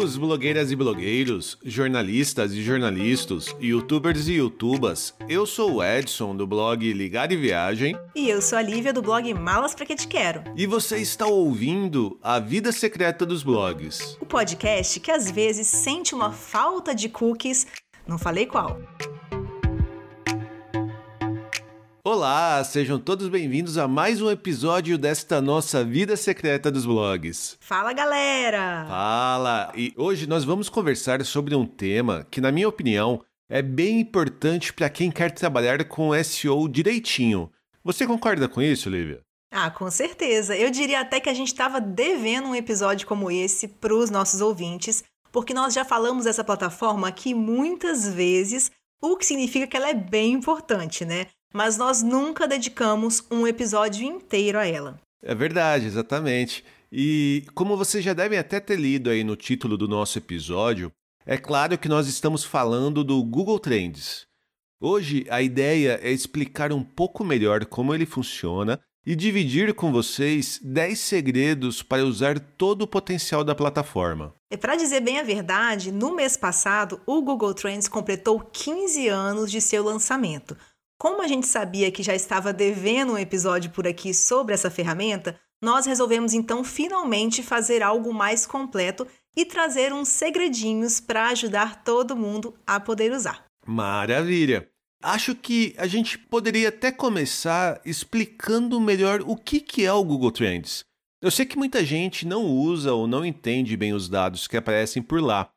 Bem-vindos, blogueiras e blogueiros, jornalistas e jornalistas, youtubers e youtubas. Eu sou o Edson, do blog Ligar e Viagem. E eu sou a Lívia, do blog Malas Pra Que Te Quero. E você está ouvindo A Vida Secreta dos Blogs. O podcast que às vezes sente uma falta de cookies, não falei qual. Olá, sejam todos bem-vindos a mais um episódio desta nossa vida secreta dos blogs. Fala galera! Fala! E hoje nós vamos conversar sobre um tema que, na minha opinião, é bem importante para quem quer trabalhar com SEO direitinho. Você concorda com isso, Lívia? Ah, com certeza. Eu diria até que a gente estava devendo um episódio como esse para os nossos ouvintes, porque nós já falamos dessa plataforma aqui muitas vezes, o que significa que ela é bem importante, né? Mas nós nunca dedicamos um episódio inteiro a ela. É verdade, exatamente. E como vocês já devem até ter lido aí no título do nosso episódio, é claro que nós estamos falando do Google Trends. Hoje a ideia é explicar um pouco melhor como ele funciona e dividir com vocês 10 segredos para usar todo o potencial da plataforma. E para dizer bem a verdade, no mês passado o Google Trends completou 15 anos de seu lançamento. Como a gente sabia que já estava devendo um episódio por aqui sobre essa ferramenta, nós resolvemos então finalmente fazer algo mais completo e trazer uns segredinhos para ajudar todo mundo a poder usar. Maravilha! Acho que a gente poderia até começar explicando melhor o que, que é o Google Trends. Eu sei que muita gente não usa ou não entende bem os dados que aparecem por lá.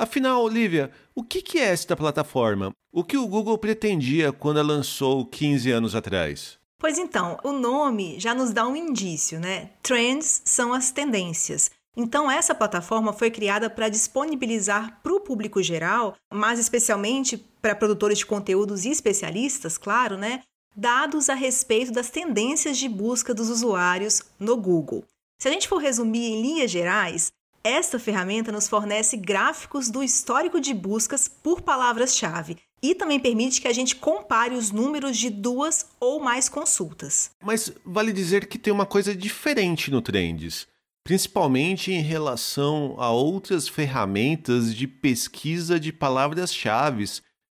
Afinal, Olivia, o que é esta plataforma? O que o Google pretendia quando a lançou 15 anos atrás? Pois então, o nome já nos dá um indício, né? Trends são as tendências. Então, essa plataforma foi criada para disponibilizar para o público geral, mas especialmente para produtores de conteúdos e especialistas, claro, né? Dados a respeito das tendências de busca dos usuários no Google. Se a gente for resumir em linhas gerais, esta ferramenta nos fornece gráficos do histórico de buscas por palavras-chave e também permite que a gente compare os números de duas ou mais consultas. Mas vale dizer que tem uma coisa diferente no Trends, principalmente em relação a outras ferramentas de pesquisa de palavras-chave,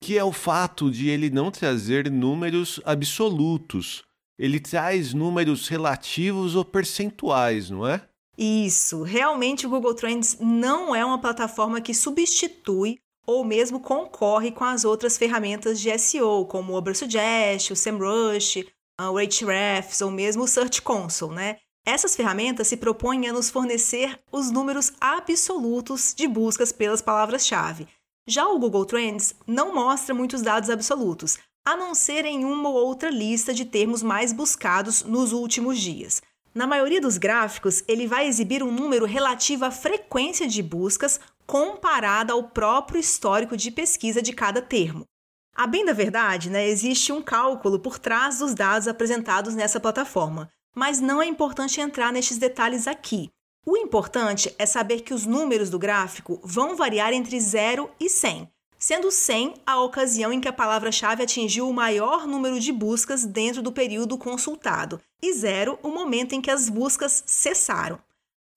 que é o fato de ele não trazer números absolutos. Ele traz números relativos ou percentuais, não é? Isso, realmente o Google Trends não é uma plataforma que substitui ou mesmo concorre com as outras ferramentas de SEO, como o Ubersuggest, o SEMrush, o Ahrefs ou mesmo o Search Console, né? Essas ferramentas se propõem a nos fornecer os números absolutos de buscas pelas palavras-chave. Já o Google Trends não mostra muitos dados absolutos, a não ser em uma ou outra lista de termos mais buscados nos últimos dias. Na maioria dos gráficos, ele vai exibir um número relativo à frequência de buscas comparada ao próprio histórico de pesquisa de cada termo. A bem da verdade, né, existe um cálculo por trás dos dados apresentados nessa plataforma, mas não é importante entrar nestes detalhes aqui. O importante é saber que os números do gráfico vão variar entre 0 e 100, sendo 100 a ocasião em que a palavra-chave atingiu o maior número de buscas dentro do período consultado, e 0 o momento em que as buscas cessaram.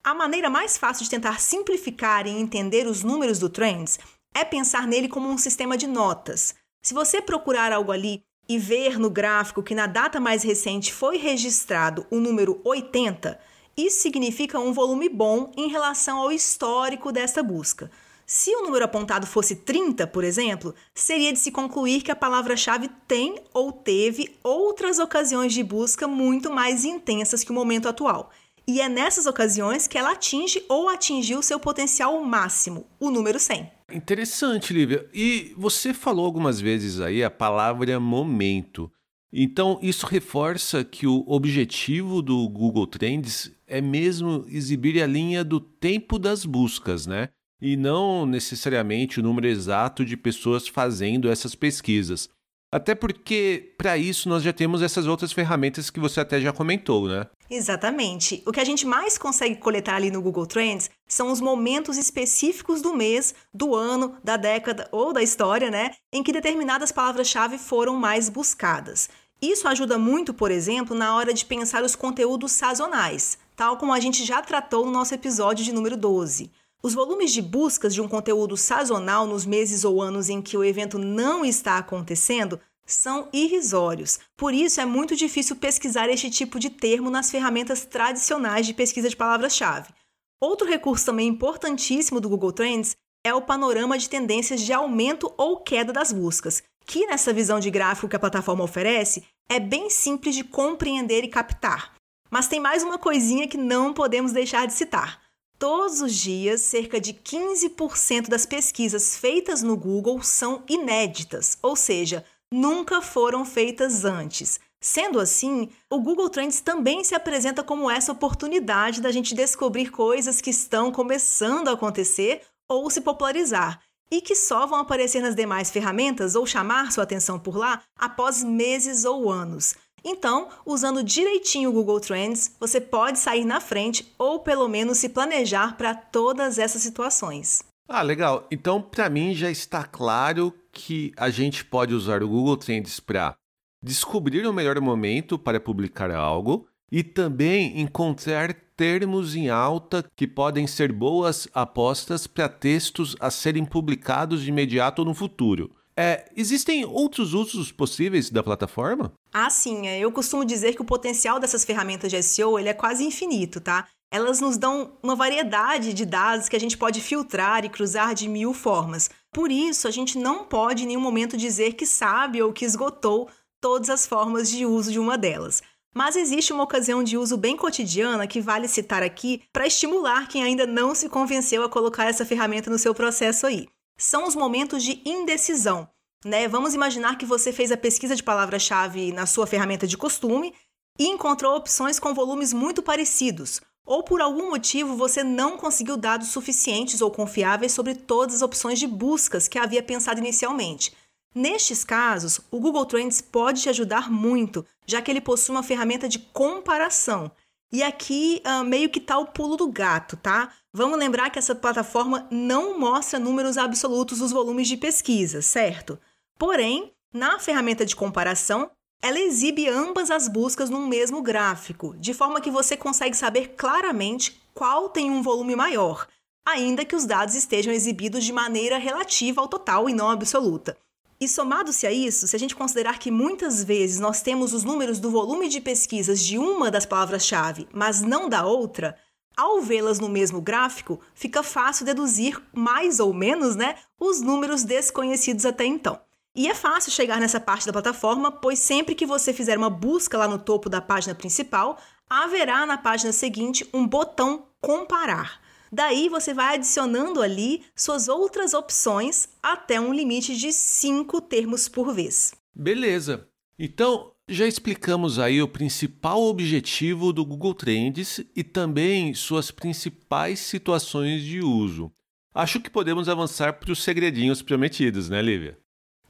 A maneira mais fácil de tentar simplificar e entender os números do Trends é pensar nele como um sistema de notas. Se você procurar algo ali e ver no gráfico que na data mais recente foi registrado o número 80, isso significa um volume bom em relação ao histórico dessa busca. Se o número apontado fosse 30, por exemplo, seria de se concluir que a palavra-chave tem ou teve outras ocasiões de busca muito mais intensas que o momento atual. E é nessas ocasiões que ela atinge ou atingiu seu potencial máximo, o número 100. Interessante, Lívia. E você falou algumas vezes aí a palavra momento. Então, isso reforça que o objetivo do Google Trends é mesmo exibir a linha do tempo das buscas, né? E não necessariamente o número exato de pessoas fazendo essas pesquisas. Até porque, para isso, nós já temos essas outras ferramentas que você até já comentou, né? Exatamente. O que a gente mais consegue coletar ali no Google Trends são os momentos específicos do mês, do ano, da década ou da história, né? Em que determinadas palavras-chave foram mais buscadas. Isso ajuda muito, por exemplo, na hora de pensar os conteúdos sazonais, tal como a gente já tratou no nosso episódio de número 12. Os volumes de buscas de um conteúdo sazonal nos meses ou anos em que o evento não está acontecendo são irrisórios. Por isso, é muito difícil pesquisar este tipo de termo nas ferramentas tradicionais de pesquisa de palavras-chave. Outro recurso também importantíssimo do Google Trends é o panorama de tendências de aumento ou queda das buscas, que nessa visão de gráfico que a plataforma oferece é bem simples de compreender e captar. Mas tem mais uma coisinha que não podemos deixar de citar. Todos os dias, cerca de 15% das pesquisas feitas no Google são inéditas, ou seja, nunca foram feitas antes. Sendo assim, o Google Trends também se apresenta como essa oportunidade da gente descobrir coisas que estão começando a acontecer ou se popularizar e que só vão aparecer nas demais ferramentas ou chamar sua atenção por lá após meses ou anos. Então, usando direitinho o Google Trends, você pode sair na frente ou pelo menos se planejar para todas essas situações. Ah, legal. Então, para mim já está claro que a gente pode usar o Google Trends para descobrir o melhor momento para publicar algo e também encontrar termos em alta que podem ser boas apostas para textos a serem publicados de imediato ou no futuro. É, existem outros usos possíveis da plataforma? Ah, sim. É, eu costumo dizer que o potencial dessas ferramentas de SEO ele é quase infinito, tá? Elas nos dão uma variedade de dados que a gente pode filtrar e cruzar de mil formas. Por isso, a gente não pode em nenhum momento dizer que sabe ou que esgotou todas as formas de uso de uma delas. Mas existe uma ocasião de uso bem cotidiana que vale citar aqui para estimular quem ainda não se convenceu a colocar essa ferramenta no seu processo aí são os momentos de indecisão. Né? Vamos imaginar que você fez a pesquisa de palavra-chave na sua ferramenta de costume e encontrou opções com volumes muito parecidos, ou por algum motivo você não conseguiu dados suficientes ou confiáveis sobre todas as opções de buscas que havia pensado inicialmente. Nestes casos, o Google Trends pode te ajudar muito, já que ele possui uma ferramenta de comparação. E aqui uh, meio que está o pulo do gato, tá? Vamos lembrar que essa plataforma não mostra números absolutos dos volumes de pesquisa, certo? Porém, na ferramenta de comparação, ela exibe ambas as buscas num mesmo gráfico, de forma que você consegue saber claramente qual tem um volume maior, ainda que os dados estejam exibidos de maneira relativa ao total e não absoluta. E somado-se a isso, se a gente considerar que muitas vezes nós temos os números do volume de pesquisas de uma das palavras-chave, mas não da outra, ao vê-las no mesmo gráfico, fica fácil deduzir mais ou menos, né, os números desconhecidos até então. E é fácil chegar nessa parte da plataforma, pois sempre que você fizer uma busca lá no topo da página principal, haverá na página seguinte um botão comparar. Daí você vai adicionando ali suas outras opções até um limite de cinco termos por vez. Beleza. Então, já explicamos aí o principal objetivo do Google Trends e também suas principais situações de uso. Acho que podemos avançar para os segredinhos prometidos, né, Lívia?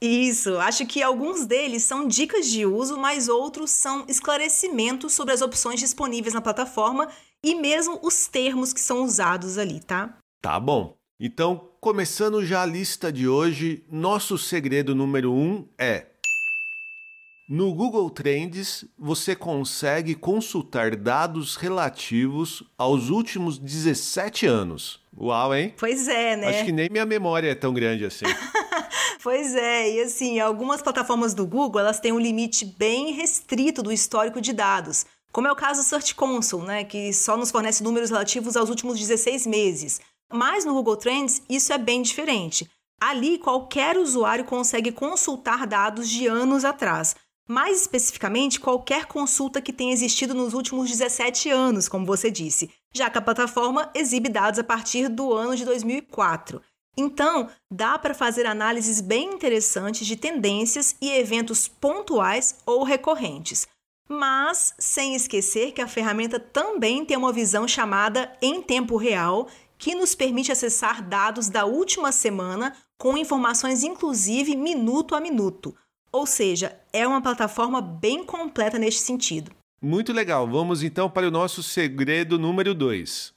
Isso, acho que alguns deles são dicas de uso, mas outros são esclarecimentos sobre as opções disponíveis na plataforma e mesmo os termos que são usados ali, tá? Tá bom. Então, começando já a lista de hoje, nosso segredo número um é no Google Trends, você consegue consultar dados relativos aos últimos 17 anos. Uau, hein? Pois é, né? Acho que nem minha memória é tão grande assim. pois é, e assim, algumas plataformas do Google, elas têm um limite bem restrito do histórico de dados, como é o caso do Search Console, né, que só nos fornece números relativos aos últimos 16 meses. Mas no Google Trends, isso é bem diferente. Ali, qualquer usuário consegue consultar dados de anos atrás, mais especificamente, qualquer consulta que tenha existido nos últimos 17 anos, como você disse, já que a plataforma exibe dados a partir do ano de 2004. Então, dá para fazer análises bem interessantes de tendências e eventos pontuais ou recorrentes. Mas sem esquecer que a ferramenta também tem uma visão chamada em tempo real, que nos permite acessar dados da última semana com informações inclusive minuto a minuto. Ou seja, é uma plataforma bem completa neste sentido. Muito legal. Vamos então para o nosso segredo número 2.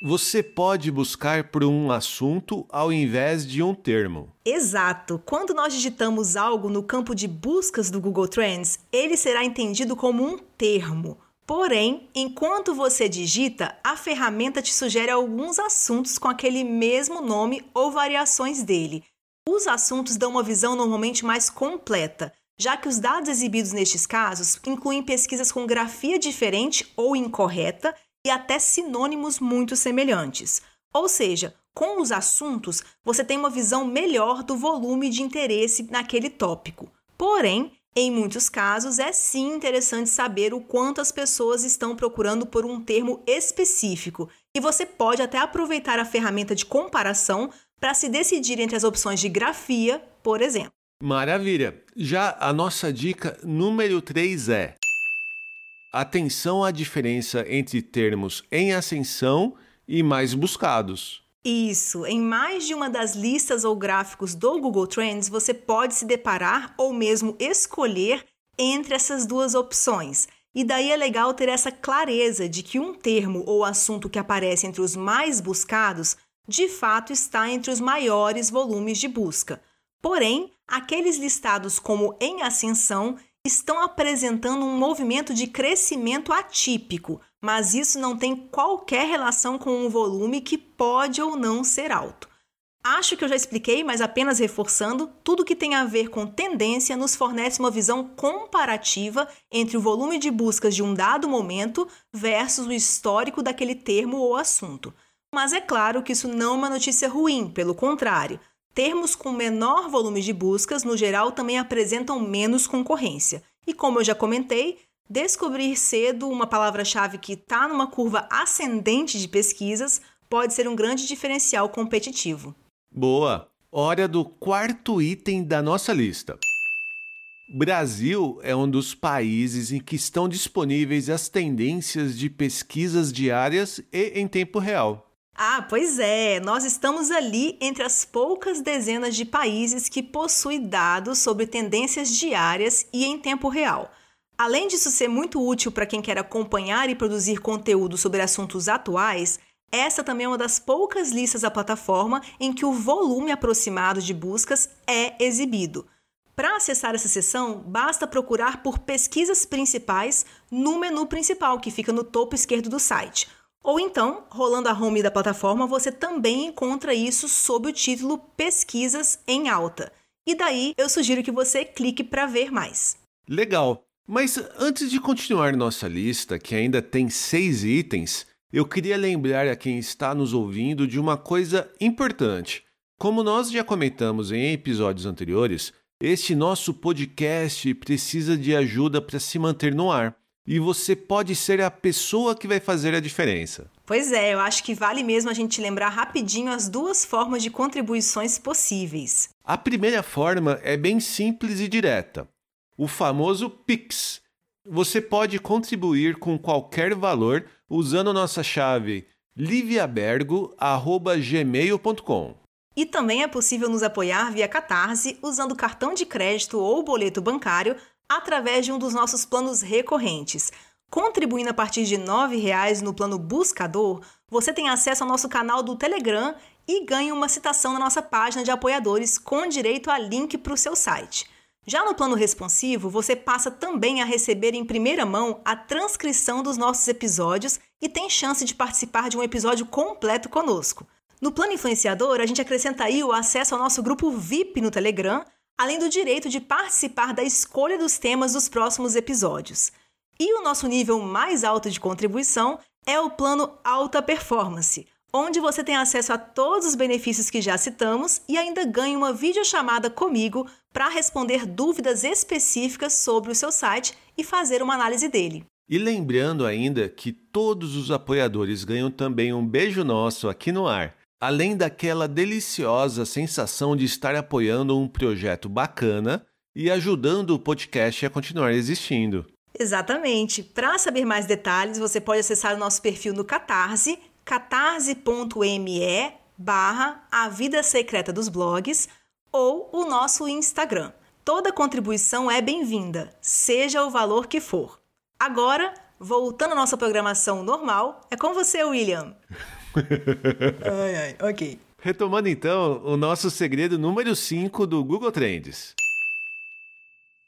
Você pode buscar por um assunto ao invés de um termo. Exato. Quando nós digitamos algo no campo de buscas do Google Trends, ele será entendido como um termo. Porém, enquanto você digita, a ferramenta te sugere alguns assuntos com aquele mesmo nome ou variações dele. Os assuntos dão uma visão normalmente mais completa, já que os dados exibidos nestes casos incluem pesquisas com grafia diferente ou incorreta e até sinônimos muito semelhantes. Ou seja, com os assuntos, você tem uma visão melhor do volume de interesse naquele tópico. Porém, em muitos casos, é sim interessante saber o quanto as pessoas estão procurando por um termo específico, e você pode até aproveitar a ferramenta de comparação para se decidir entre as opções de grafia, por exemplo. Maravilha! Já a nossa dica número 3 é: atenção à diferença entre termos em ascensão e mais buscados. Isso, em mais de uma das listas ou gráficos do Google Trends, você pode se deparar ou mesmo escolher entre essas duas opções. E daí é legal ter essa clareza de que um termo ou assunto que aparece entre os mais buscados, de fato está entre os maiores volumes de busca. Porém, aqueles listados como em ascensão estão apresentando um movimento de crescimento atípico, mas isso não tem qualquer relação com o volume que pode ou não ser alto. Acho que eu já expliquei, mas apenas reforçando, tudo que tem a ver com tendência nos fornece uma visão comparativa entre o volume de buscas de um dado momento versus o histórico daquele termo ou assunto. Mas é claro que isso não é uma notícia ruim, pelo contrário. Termos com menor volume de buscas, no geral, também apresentam menos concorrência. E como eu já comentei, descobrir cedo uma palavra-chave que está numa curva ascendente de pesquisas pode ser um grande diferencial competitivo. Boa! Hora do quarto item da nossa lista. Brasil é um dos países em que estão disponíveis as tendências de pesquisas diárias e em tempo real. Ah, pois é, nós estamos ali entre as poucas dezenas de países que possuem dados sobre tendências diárias e em tempo real. Além disso ser muito útil para quem quer acompanhar e produzir conteúdo sobre assuntos atuais, essa também é uma das poucas listas da plataforma em que o volume aproximado de buscas é exibido. Para acessar essa seção, basta procurar por pesquisas principais no menu principal, que fica no topo esquerdo do site ou então, rolando a home da plataforma, você também encontra isso sob o título Pesquisas em Alta. E daí eu sugiro que você clique para ver mais. Legal! Mas antes de continuar nossa lista, que ainda tem seis itens, eu queria lembrar a quem está nos ouvindo de uma coisa importante. Como nós já comentamos em episódios anteriores, este nosso podcast precisa de ajuda para se manter no ar e você pode ser a pessoa que vai fazer a diferença. Pois é, eu acho que vale mesmo a gente lembrar rapidinho as duas formas de contribuições possíveis. A primeira forma é bem simples e direta: o famoso Pix. Você pode contribuir com qualquer valor usando nossa chave liviabergo@gmail.com. E também é possível nos apoiar via Catarse usando cartão de crédito ou boleto bancário através de um dos nossos planos recorrentes. Contribuindo a partir de R$ 9,00 no plano Buscador, você tem acesso ao nosso canal do Telegram e ganha uma citação na nossa página de apoiadores com direito a link para o seu site. Já no plano responsivo, você passa também a receber em primeira mão a transcrição dos nossos episódios e tem chance de participar de um episódio completo conosco. No plano influenciador, a gente acrescenta aí o acesso ao nosso grupo VIP no Telegram, além do direito de participar da escolha dos temas dos próximos episódios. E o nosso nível mais alto de contribuição é o plano Alta Performance, onde você tem acesso a todos os benefícios que já citamos e ainda ganha uma videochamada comigo para responder dúvidas específicas sobre o seu site e fazer uma análise dele. E lembrando ainda que todos os apoiadores ganham também um beijo nosso aqui no ar além daquela deliciosa sensação de estar apoiando um projeto bacana e ajudando o podcast a continuar existindo. Exatamente. Para saber mais detalhes, você pode acessar o nosso perfil no Catarse, catarse.me barra A Vida Secreta dos Blogs ou o nosso Instagram. Toda contribuição é bem-vinda, seja o valor que for. Agora, voltando à nossa programação normal, é com você, William. Ai, ai, ok. Retomando então o nosso segredo número 5 do Google Trends.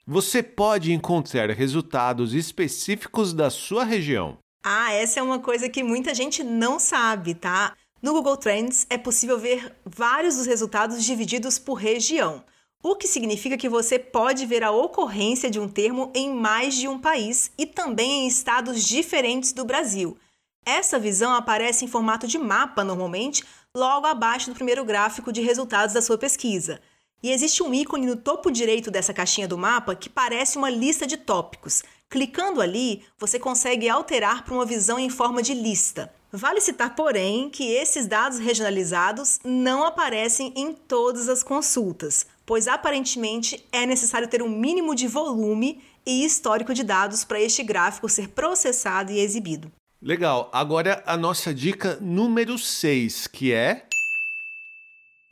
você pode encontrar resultados específicos da sua região. Ah, essa é uma coisa que muita gente não sabe, tá? No Google Trends é possível ver vários dos resultados divididos por região, o que significa que você pode ver a ocorrência de um termo em mais de um país e também em estados diferentes do Brasil. Essa visão aparece em formato de mapa normalmente, logo abaixo do primeiro gráfico de resultados da sua pesquisa. E existe um ícone no topo direito dessa caixinha do mapa que parece uma lista de tópicos. Clicando ali, você consegue alterar para uma visão em forma de lista. Vale citar, porém, que esses dados regionalizados não aparecem em todas as consultas, pois aparentemente é necessário ter um mínimo de volume e histórico de dados para este gráfico ser processado e exibido. Legal. Agora a nossa dica número 6, que é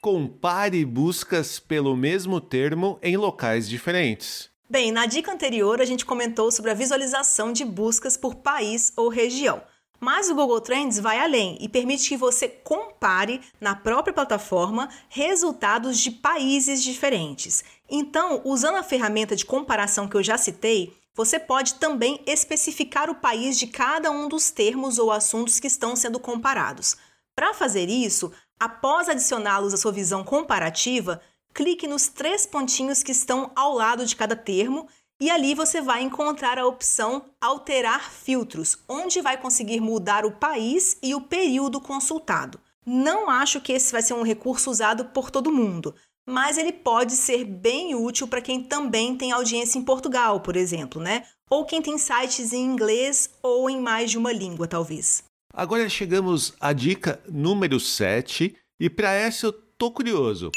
compare buscas pelo mesmo termo em locais diferentes. Bem, na dica anterior a gente comentou sobre a visualização de buscas por país ou região. Mas o Google Trends vai além e permite que você compare na própria plataforma resultados de países diferentes. Então, usando a ferramenta de comparação que eu já citei, você pode também especificar o país de cada um dos termos ou assuntos que estão sendo comparados. Para fazer isso, após adicioná-los à sua visão comparativa, clique nos três pontinhos que estão ao lado de cada termo e ali você vai encontrar a opção Alterar filtros, onde vai conseguir mudar o país e o período consultado. Não acho que esse vai ser um recurso usado por todo mundo, mas ele pode ser bem útil para quem também tem audiência em Portugal, por exemplo, né? Ou quem tem sites em inglês ou em mais de uma língua, talvez. Agora chegamos à dica número 7 e para essa eu tô curioso.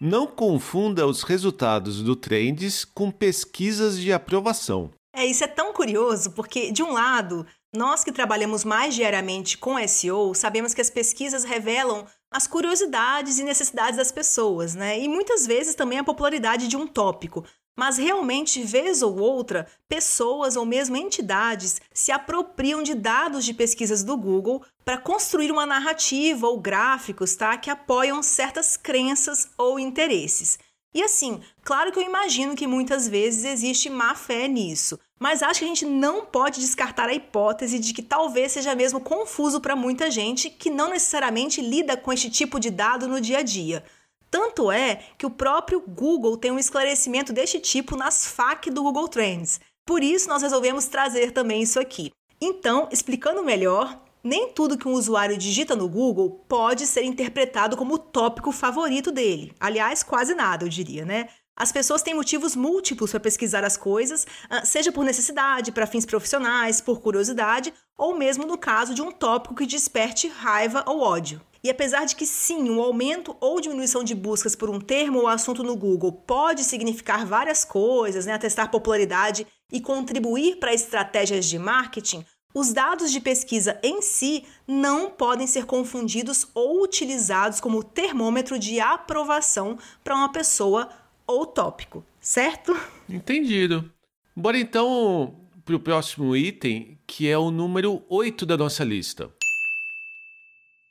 Não confunda os resultados do Trends com pesquisas de aprovação. É, isso é tão curioso porque, de um lado, nós que trabalhamos mais diariamente com SEO, sabemos que as pesquisas revelam as curiosidades e necessidades das pessoas, né? E muitas vezes também a popularidade de um tópico mas realmente, vez ou outra, pessoas ou mesmo entidades se apropriam de dados de pesquisas do Google para construir uma narrativa ou gráficos tá, que apoiam certas crenças ou interesses. E assim, claro que eu imagino que muitas vezes existe má fé nisso, mas acho que a gente não pode descartar a hipótese de que talvez seja mesmo confuso para muita gente que não necessariamente lida com este tipo de dado no dia a dia. Tanto é que o próprio Google tem um esclarecimento deste tipo nas FAQ do Google Trends. Por isso, nós resolvemos trazer também isso aqui. Então, explicando melhor, nem tudo que um usuário digita no Google pode ser interpretado como o tópico favorito dele. Aliás, quase nada, eu diria, né? As pessoas têm motivos múltiplos para pesquisar as coisas, ah, seja por necessidade, para fins profissionais, por curiosidade, ou mesmo no caso de um tópico que desperte raiva ou ódio. E apesar de que sim, um aumento ou diminuição de buscas por um termo ou assunto no Google pode significar várias coisas, né, atestar popularidade e contribuir para estratégias de marketing, os dados de pesquisa em si não podem ser confundidos ou utilizados como termômetro de aprovação para uma pessoa ou tópico, certo? Entendido. Bora então para o próximo item, que é o número 8 da nossa lista.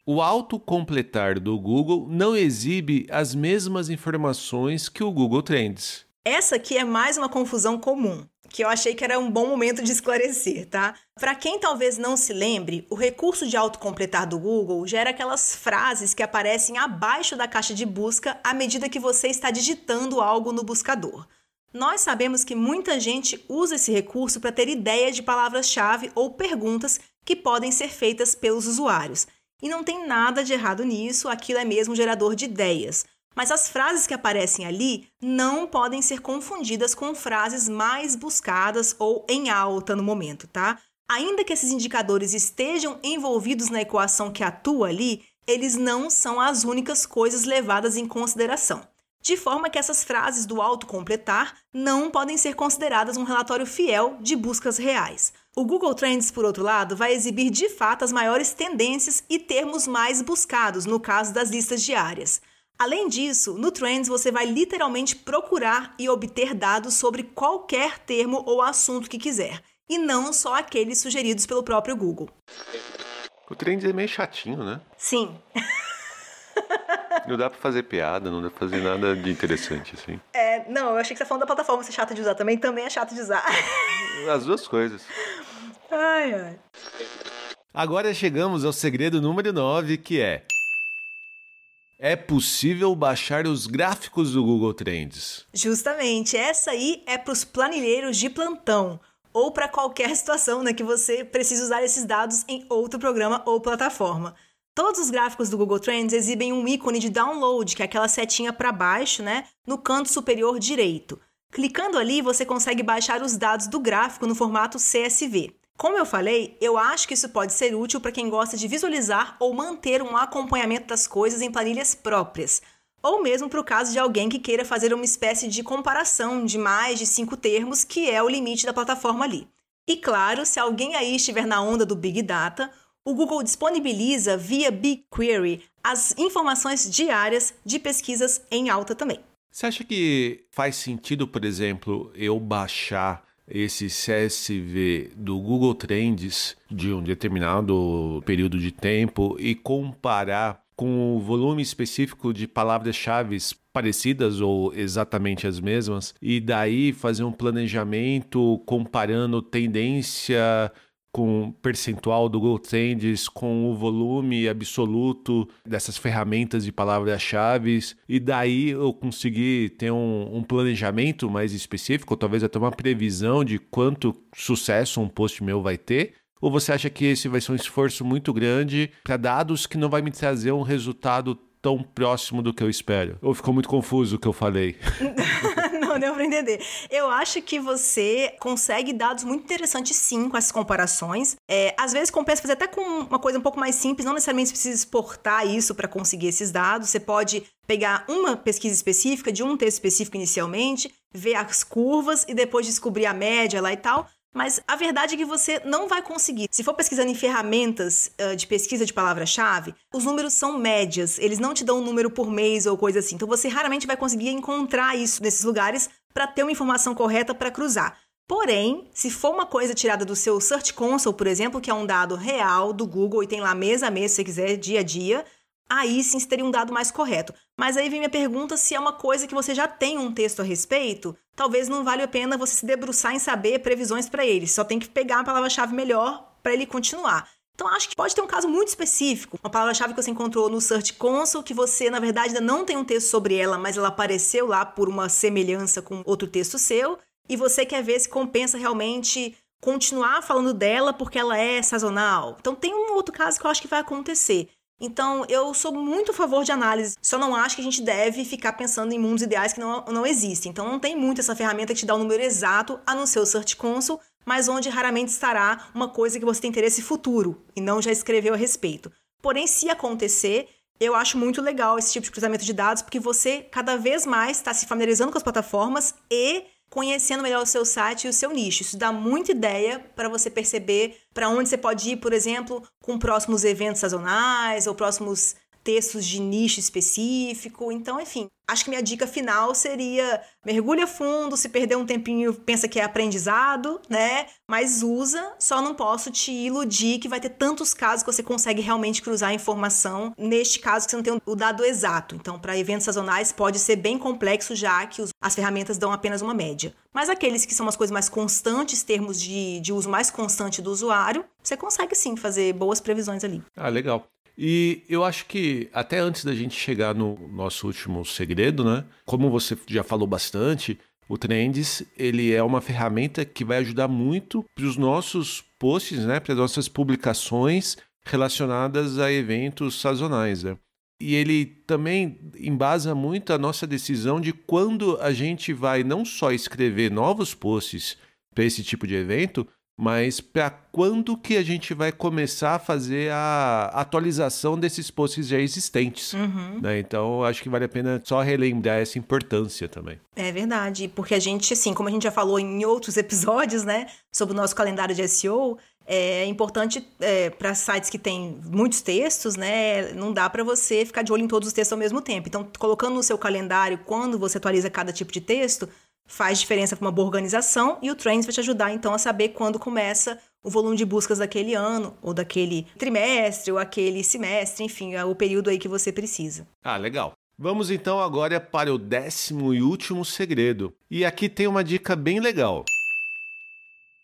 O autocompletar do Google não exibe as mesmas informações que o Google Trends. Essa aqui é mais uma confusão comum, que eu achei que era um bom momento de esclarecer, tá? Para quem talvez não se lembre, o recurso de autocompletar do Google gera aquelas frases que aparecem abaixo da caixa de busca à medida que você está digitando algo no buscador. Nós sabemos que muita gente usa esse recurso para ter ideia de palavras-chave ou perguntas que podem ser feitas pelos usuários. E não tem nada de errado nisso, aquilo é mesmo gerador de ideias. Mas as frases que aparecem ali não podem ser confundidas com frases mais buscadas ou em alta no momento, tá? Ainda que esses indicadores estejam envolvidos na equação que atua ali, eles não são as únicas coisas levadas em consideração de forma que essas frases do autocompletar não podem ser consideradas um relatório fiel de buscas reais. O Google Trends, por outro lado, vai exibir de fato as maiores tendências e termos mais buscados, no caso das listas diárias. Além disso, no Trends você vai literalmente procurar e obter dados sobre qualquer termo ou assunto que quiser, e não só aqueles sugeridos pelo próprio Google. O Trends é meio chatinho, né? Sim. Não dá pra fazer piada, não dá pra fazer nada de interessante, assim. É, não, eu achei que você tá falando da plataforma ser chata de usar também, também é chato de usar. As duas coisas. Ai, ai. Agora chegamos ao segredo número 9, que é... É possível baixar os gráficos do Google Trends. Justamente, essa aí é para os planilheiros de plantão ou para qualquer situação né, que você precise usar esses dados em outro programa ou plataforma. Todos os gráficos do Google Trends exibem um ícone de download, que é aquela setinha para baixo, né, no canto superior direito. Clicando ali, você consegue baixar os dados do gráfico no formato CSV. Como eu falei, eu acho que isso pode ser útil para quem gosta de visualizar ou manter um acompanhamento das coisas em planilhas próprias, ou mesmo para o caso de alguém que queira fazer uma espécie de comparação de mais de cinco termos, que é o limite da plataforma ali. E claro, se alguém aí estiver na onda do Big Data, o Google disponibiliza via BigQuery as informações diárias de pesquisas em alta também. Você acha que faz sentido, por exemplo, eu baixar esse CSV do Google Trends de um determinado período de tempo e comparar com o volume específico de palavras-chave parecidas ou exatamente as mesmas, e daí fazer um planejamento comparando tendência com percentual do Google Trends, com o volume absoluto dessas ferramentas de palavras-chave, e daí eu conseguir ter um, um, planejamento mais específico, ou talvez até uma previsão de quanto sucesso um post meu vai ter. Ou você acha que esse vai ser um esforço muito grande para dados que não vai me trazer um resultado tão próximo do que eu espero? Ou ficou muito confuso o que eu falei? não deu para entender. Eu acho que você consegue dados muito interessantes sim com essas comparações. É, às vezes compensa fazer até com uma coisa um pouco mais simples, não necessariamente precisa exportar isso para conseguir esses dados. Você pode pegar uma pesquisa específica de um texto específico inicialmente, ver as curvas e depois descobrir a média lá e tal. Mas a verdade é que você não vai conseguir. Se for pesquisando em ferramentas uh, de pesquisa de palavra-chave, os números são médias, eles não te dão um número por mês ou coisa assim. Então você raramente vai conseguir encontrar isso nesses lugares para ter uma informação correta para cruzar. Porém, se for uma coisa tirada do seu Search Console, por exemplo, que é um dado real do Google e tem lá mês a mês, se você quiser, dia a dia, aí sim teria um dado mais correto. Mas aí vem minha pergunta se é uma coisa que você já tem um texto a respeito, talvez não valha a pena você se debruçar em saber previsões para ele. Só tem que pegar a palavra-chave melhor para ele continuar. Então acho que pode ter um caso muito específico, uma palavra-chave que você encontrou no Search Console que você na verdade ainda não tem um texto sobre ela, mas ela apareceu lá por uma semelhança com outro texto seu, e você quer ver se compensa realmente continuar falando dela porque ela é sazonal. Então tem um outro caso que eu acho que vai acontecer. Então, eu sou muito a favor de análise, só não acho que a gente deve ficar pensando em mundos ideais que não, não existem. Então, não tem muito essa ferramenta que te dá o número exato, a não ser o Search Console, mas onde raramente estará uma coisa que você tem interesse futuro e não já escreveu a respeito. Porém, se acontecer, eu acho muito legal esse tipo de cruzamento de dados, porque você cada vez mais está se familiarizando com as plataformas e conhecendo melhor o seu site e o seu nicho. Isso dá muita ideia para você perceber para onde você pode ir, por exemplo, com próximos eventos sazonais ou próximos textos de nicho específico. Então, enfim, acho que minha dica final seria mergulha fundo, se perder um tempinho, pensa que é aprendizado, né? Mas usa, só não posso te iludir que vai ter tantos casos que você consegue realmente cruzar a informação. Neste caso, que você não tem o dado exato. Então, para eventos sazonais, pode ser bem complexo, já que os, as ferramentas dão apenas uma média. Mas aqueles que são as coisas mais constantes, termos de, de uso mais constante do usuário, você consegue sim fazer boas previsões ali. Ah, legal. E eu acho que até antes da gente chegar no nosso último segredo, né? Como você já falou bastante, o Trends ele é uma ferramenta que vai ajudar muito para os nossos posts, né? Para as nossas publicações relacionadas a eventos sazonais, né? E ele também embasa muito a nossa decisão de quando a gente vai não só escrever novos posts para esse tipo de evento, mas para quando que a gente vai começar a fazer a atualização desses posts já existentes? Uhum. Né? Então, acho que vale a pena só relembrar essa importância também. É verdade, porque a gente, assim, como a gente já falou em outros episódios, né, sobre o nosso calendário de SEO, é importante é, para sites que têm muitos textos, né? Não dá para você ficar de olho em todos os textos ao mesmo tempo. Então, colocando no seu calendário quando você atualiza cada tipo de texto, faz diferença para uma boa organização e o Trends vai te ajudar então a saber quando começa o volume de buscas daquele ano, ou daquele trimestre, ou aquele semestre, enfim, é o período aí que você precisa. Ah, legal. Vamos então agora para o décimo e último segredo. E aqui tem uma dica bem legal.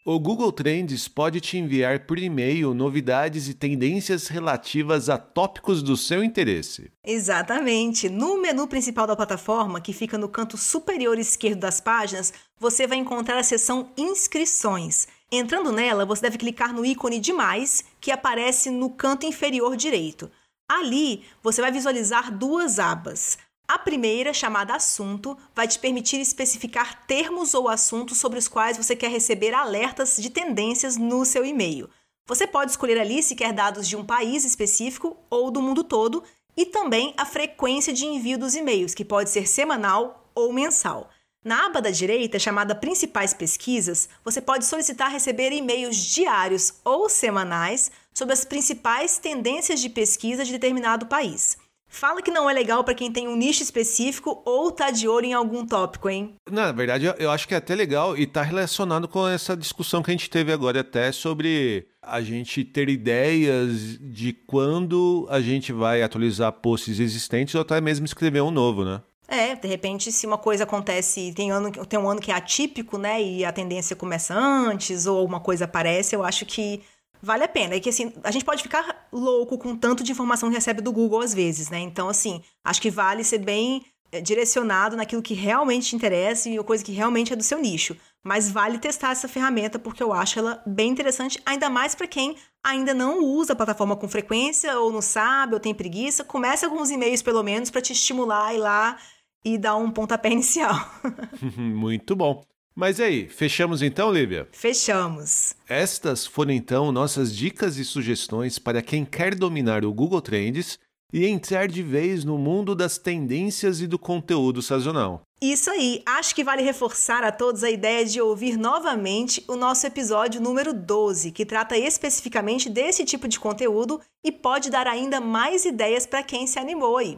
O Google Trends pode te enviar por e-mail novidades e tendências relativas a tópicos do seu interesse. Exatamente. No menu principal da plataforma, que fica no canto superior esquerdo das páginas, você vai encontrar a seção Inscrições. Entrando nela, você deve clicar no ícone de mais, que aparece no canto inferior direito. Ali, você vai visualizar duas abas. A primeira, chamada Assunto, vai te permitir especificar termos ou assuntos sobre os quais você quer receber alertas de tendências no seu e-mail. Você pode escolher ali se quer dados de um país específico ou do mundo todo e também a frequência de envio dos e-mails, que pode ser semanal ou mensal. Na aba da direita, chamada Principais Pesquisas, você pode solicitar receber e-mails diários ou semanais sobre as principais tendências de pesquisa de determinado país. Fala que não é legal para quem tem um nicho específico ou tá de olho em algum tópico, hein? Na verdade, eu acho que é até legal e tá relacionado com essa discussão que a gente teve agora até sobre a gente ter ideias de quando a gente vai atualizar posts existentes ou até mesmo escrever um novo, né? É, de repente, se uma coisa acontece, tem, ano, tem um ano que é atípico, né, e a tendência começa antes, ou uma coisa aparece, eu acho que vale a pena. É que assim, a gente pode ficar louco com tanto de informação que recebe do Google às vezes, né? Então, assim, acho que vale ser bem eh, direcionado naquilo que realmente te interessa e coisa que realmente é do seu nicho. Mas vale testar essa ferramenta porque eu acho ela bem interessante, ainda mais para quem ainda não usa a plataforma com frequência ou não sabe ou tem preguiça. Comece alguns e-mails pelo menos para te estimular a ir lá e dar um pontapé inicial. Muito bom. Mas e aí, fechamos então, Lívia? Fechamos. Estas foram então nossas dicas e sugestões para quem quer dominar o Google Trends e entrar de vez no mundo das tendências e do conteúdo sazonal. Isso aí, acho que vale reforçar a todos a ideia de ouvir novamente o nosso episódio número 12, que trata especificamente desse tipo de conteúdo e pode dar ainda mais ideias para quem se animou aí.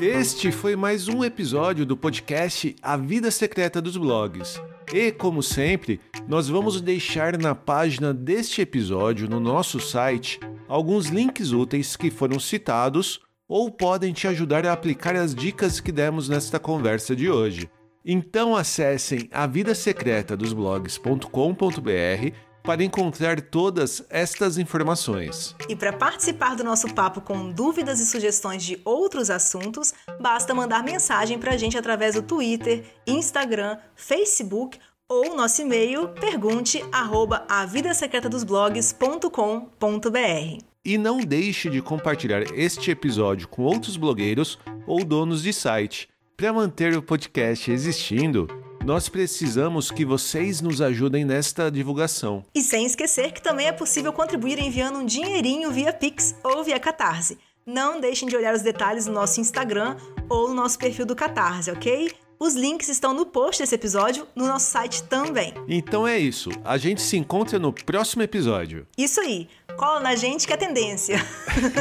Este foi mais um episódio do podcast A Vida Secreta dos Blogs. E, como sempre, nós vamos deixar na página deste episódio no nosso site alguns links úteis que foram citados ou podem te ajudar a aplicar as dicas que demos nesta conversa de hoje. Então acessem avidasecretadosblogs.com.br para encontrar todas estas informações. E para participar do nosso papo com dúvidas e sugestões de outros assuntos, basta mandar mensagem para a gente através do Twitter, Instagram, Facebook ou nosso e-mail pergunte arroba avidasecretadosblogs.com.br. E não deixe de compartilhar este episódio com outros blogueiros ou donos de site. Para manter o podcast existindo, nós precisamos que vocês nos ajudem nesta divulgação. E sem esquecer que também é possível contribuir enviando um dinheirinho via Pix ou via Catarse. Não deixem de olhar os detalhes no nosso Instagram ou no nosso perfil do Catarse, ok? Os links estão no post desse episódio, no nosso site também. Então é isso. A gente se encontra no próximo episódio. Isso aí. Cola na gente que é tendência.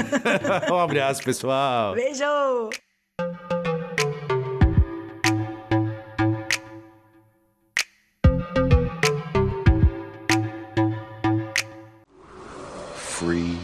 um abraço, pessoal. Beijo! free